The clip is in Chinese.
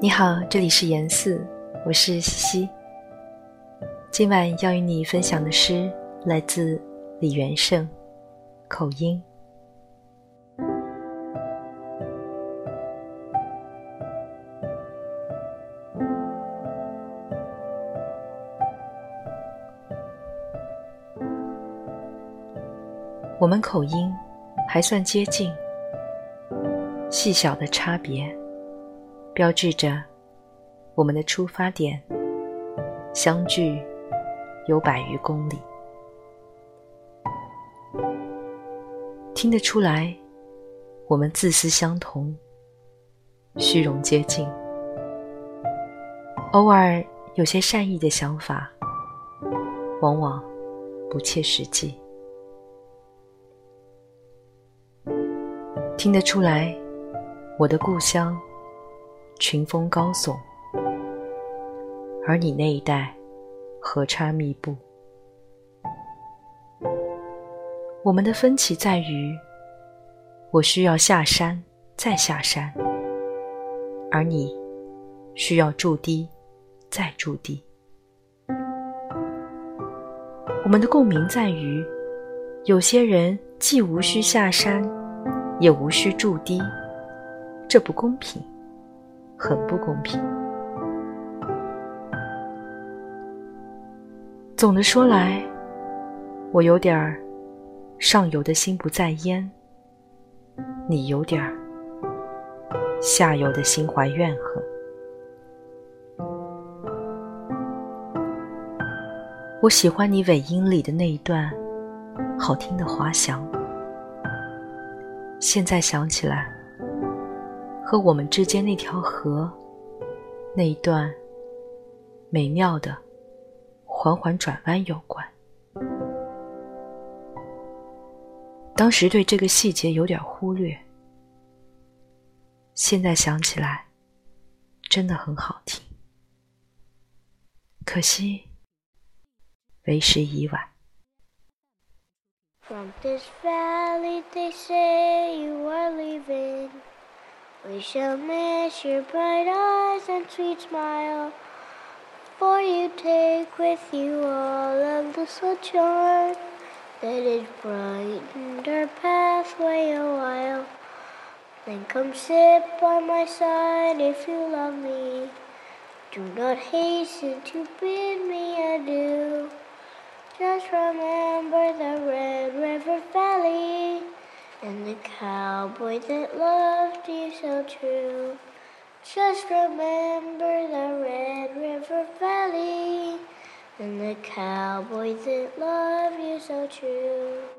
你好，这里是严四，我是西西。今晚要与你分享的诗来自李元胜，《口音》。我们口音还算接近，细小的差别标志着我们的出发点相距有百余公里。听得出来，我们自私相同，虚荣接近，偶尔有些善意的想法，往往不切实际。听得出来，我的故乡群峰高耸，而你那一带河川密布。我们的分歧在于，我需要下山再下山，而你需要筑堤再筑堤。我们的共鸣在于，有些人既无需下山。也无需筑堤，这不公平，很不公平。总的说来，我有点儿上游的心不在焉，你有点儿下游的心怀怨恨。我喜欢你尾音里的那一段好听的滑翔。现在想起来，和我们之间那条河，那一段美妙的缓缓转弯有关。当时对这个细节有点忽略，现在想起来，真的很好听。可惜，为时已晚。From this valley they say you. We shall miss your bright eyes and sweet smile. For you take with you all of the sunshine that has brightened our pathway a while. Then come sit by my side if you love me. Do not hasten to bid me adieu. Just remember the Red River Valley and the cowboy that loved you so true. Just remember the Red River Valley and the cowboy that loved you so true.